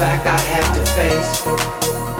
fact I have to face.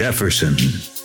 Jefferson.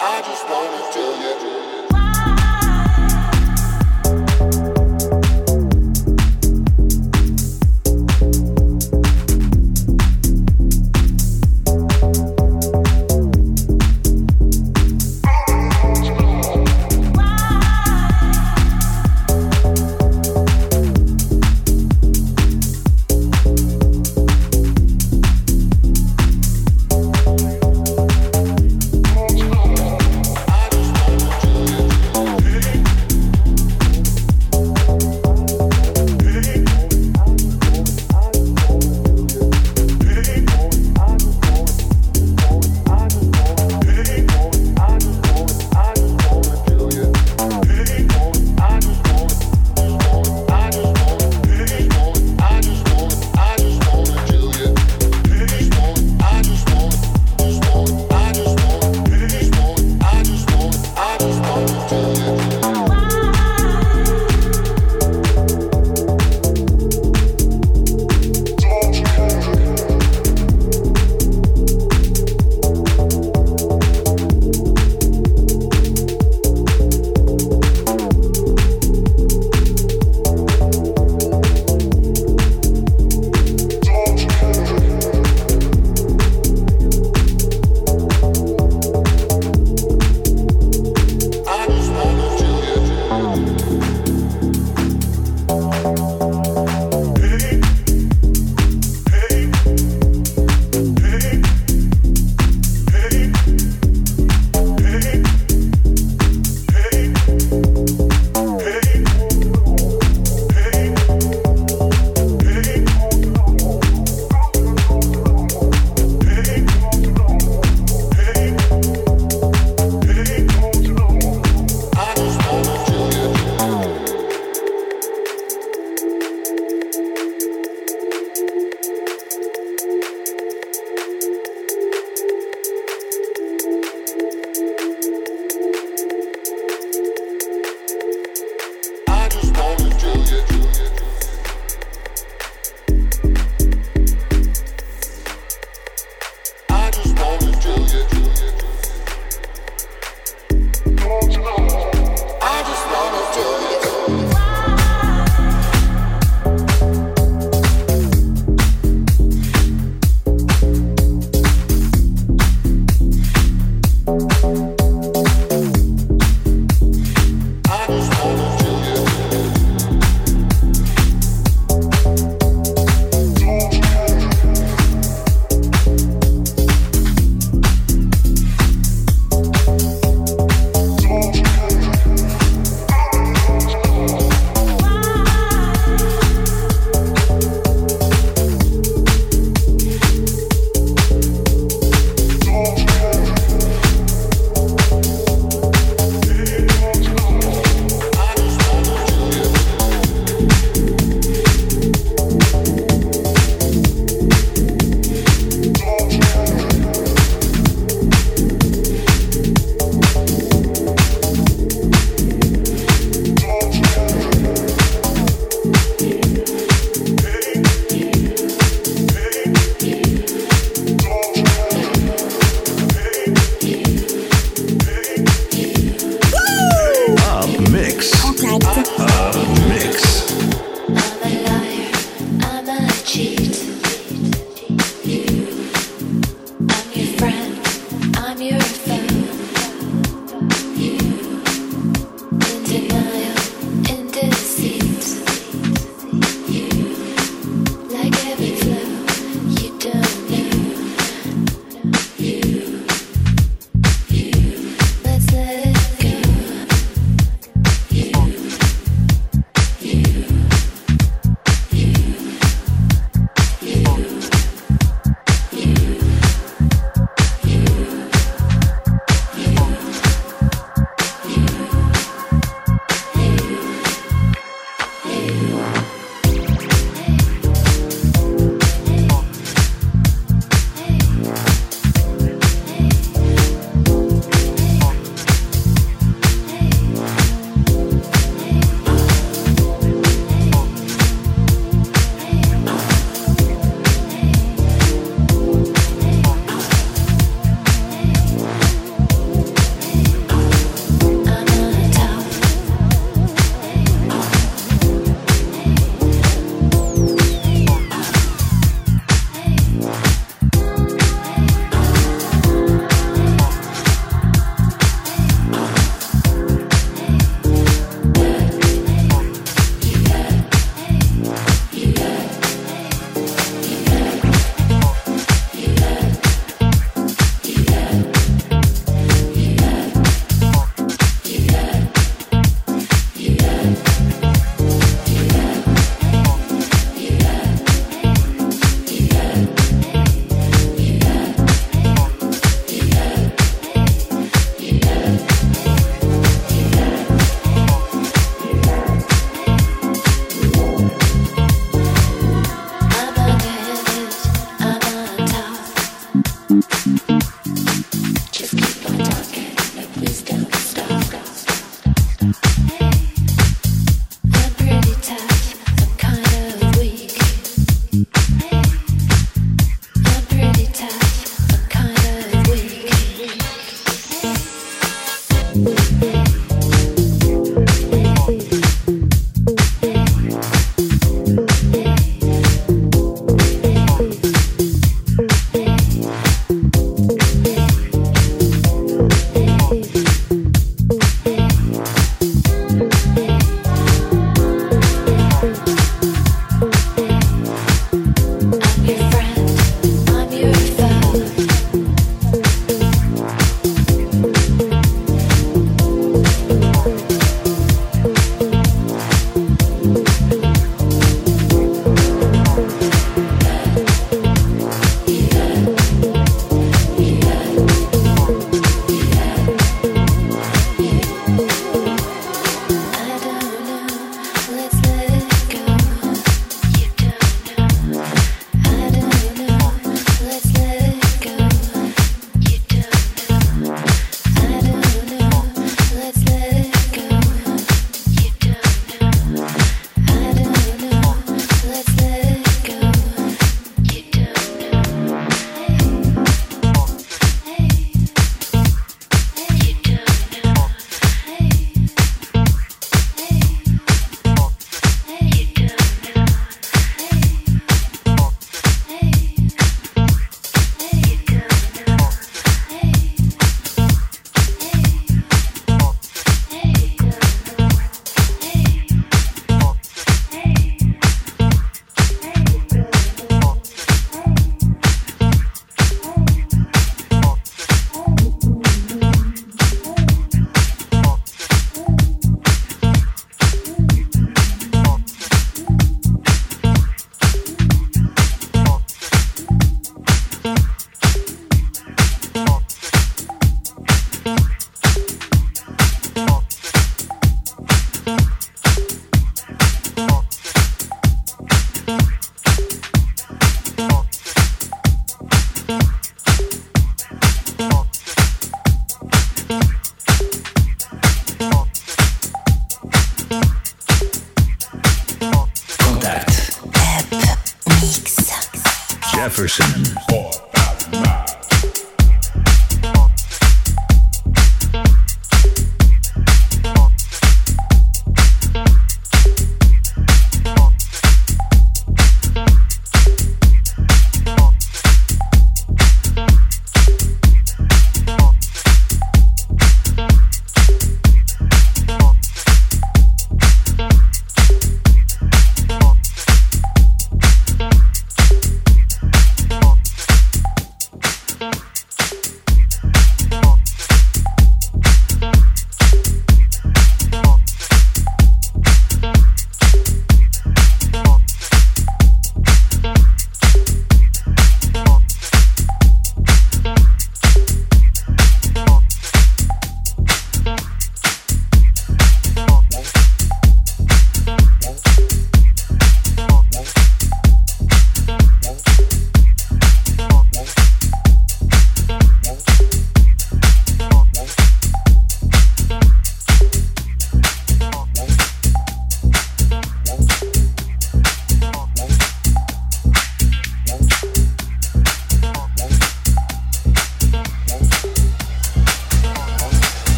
I just wanna tell you.